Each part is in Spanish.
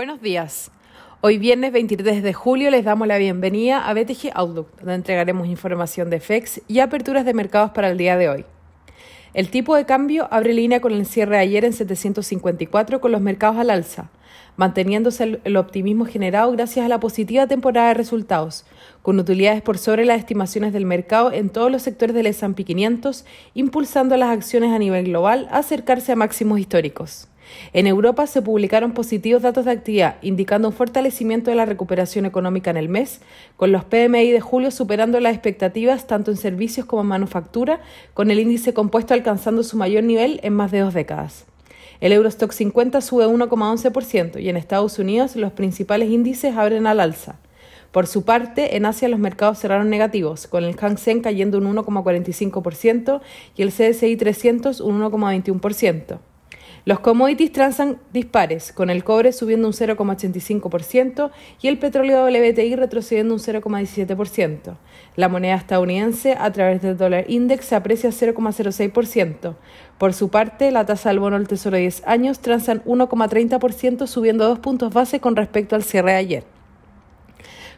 Buenos días. Hoy viernes 23 de julio les damos la bienvenida a BTG Outlook, donde entregaremos información de FEX y aperturas de mercados para el día de hoy. El tipo de cambio abre línea con el cierre de ayer en 754 con los mercados al alza, manteniéndose el, optimismo generado gracias a la positiva temporada de resultados, con utilidades por sobre las estimaciones del mercado en todos los sectores del S&P 500, impulsando las acciones a nivel global a acercarse a máximos históricos. En Europa se publicaron positivos datos de actividad, indicando un fortalecimiento de la recuperación económica en el mes, con los PMI de julio superando las expectativas tanto en servicios como en manufactura, con el índice compuesto alcanzando su mayor nivel en más de dos décadas. El Eurostock 50 sube 1,11% y en Estados Unidos los principales índices abren al alza. Por su parte, en Asia los mercados cerraron negativos, con el Hang cayendo un 1,45% y el CSI 300 un 1,21%. Los commodities transan dispares, con el cobre subiendo un 0,85% y el petróleo WTI retrocediendo un 0,17%. La moneda estadounidense a través del dólar index se aprecia 0,06%. Por su parte, la tasa del bono del Tesoro de 10 años transan 1,30%, subiendo dos puntos base con respecto al cierre de ayer.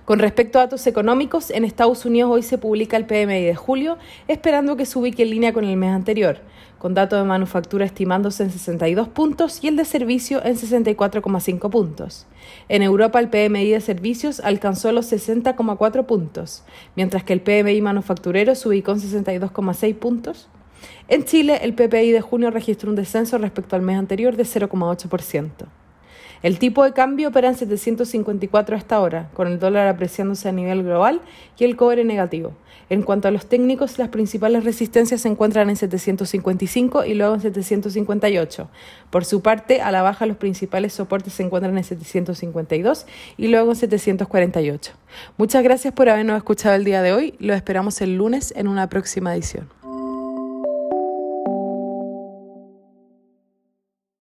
Con respecto a datos económicos, en Estados Unidos hoy se publica el PMI de julio, esperando que se ubique en línea con el mes anterior, con datos de manufactura estimándose en 62 puntos y el de servicio en 64,5 puntos. En Europa el PMI de servicios alcanzó los 60,4 puntos, mientras que el PMI manufacturero se ubicó en 62,6 puntos. En Chile, el PPI de junio registró un descenso respecto al mes anterior de 0,8%. El tipo de cambio opera en 754 hasta ahora, con el dólar apreciándose a nivel global y el cobre negativo. En cuanto a los técnicos, las principales resistencias se encuentran en 755 y luego en 758. Por su parte, a la baja los principales soportes se encuentran en 752 y luego en 748. Muchas gracias por habernos escuchado el día de hoy. Lo esperamos el lunes en una próxima edición.